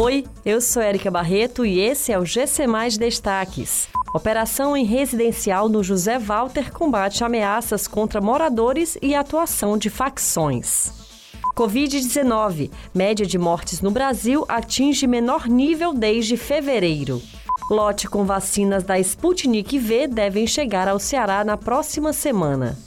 Oi, eu sou Érica Barreto e esse é o GC Mais Destaques. Operação em residencial no José Walter combate ameaças contra moradores e atuação de facções. Covid-19. Média de mortes no Brasil atinge menor nível desde fevereiro. Lote com vacinas da Sputnik V devem chegar ao Ceará na próxima semana.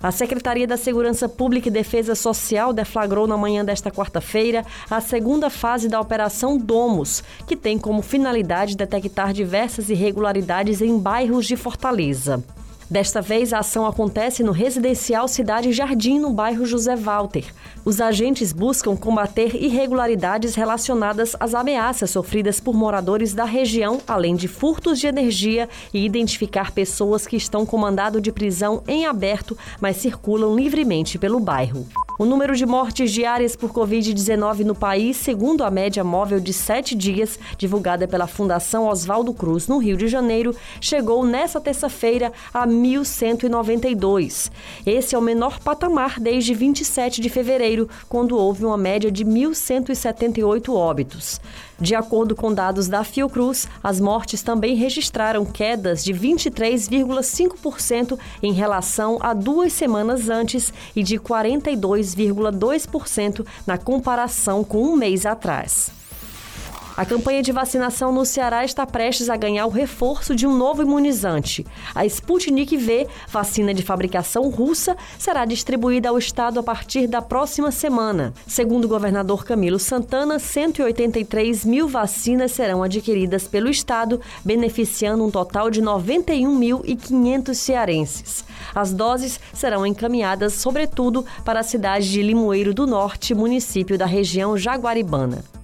A Secretaria da Segurança Pública e Defesa Social deflagrou na manhã desta quarta-feira a segunda fase da Operação Domus, que tem como finalidade detectar diversas irregularidades em bairros de Fortaleza. Desta vez, a ação acontece no residencial Cidade Jardim, no bairro José Walter. Os agentes buscam combater irregularidades relacionadas às ameaças sofridas por moradores da região, além de furtos de energia e identificar pessoas que estão com mandado de prisão em aberto, mas circulam livremente pelo bairro. O número de mortes diárias por Covid-19 no país, segundo a média móvel de sete dias, divulgada pela Fundação Oswaldo Cruz, no Rio de Janeiro, chegou nesta terça-feira a 1.192. Esse é o menor patamar desde 27 de fevereiro, quando houve uma média de 1.178 óbitos. De acordo com dados da Fiocruz, as mortes também registraram quedas de 23,5% em relação a duas semanas antes e de 42,2% na comparação com um mês atrás. A campanha de vacinação no Ceará está prestes a ganhar o reforço de um novo imunizante. A Sputnik V, vacina de fabricação russa, será distribuída ao estado a partir da próxima semana. Segundo o governador Camilo Santana, 183 mil vacinas serão adquiridas pelo estado, beneficiando um total de 91.500 cearenses. As doses serão encaminhadas, sobretudo, para a cidade de Limoeiro do Norte, município da região Jaguaribana.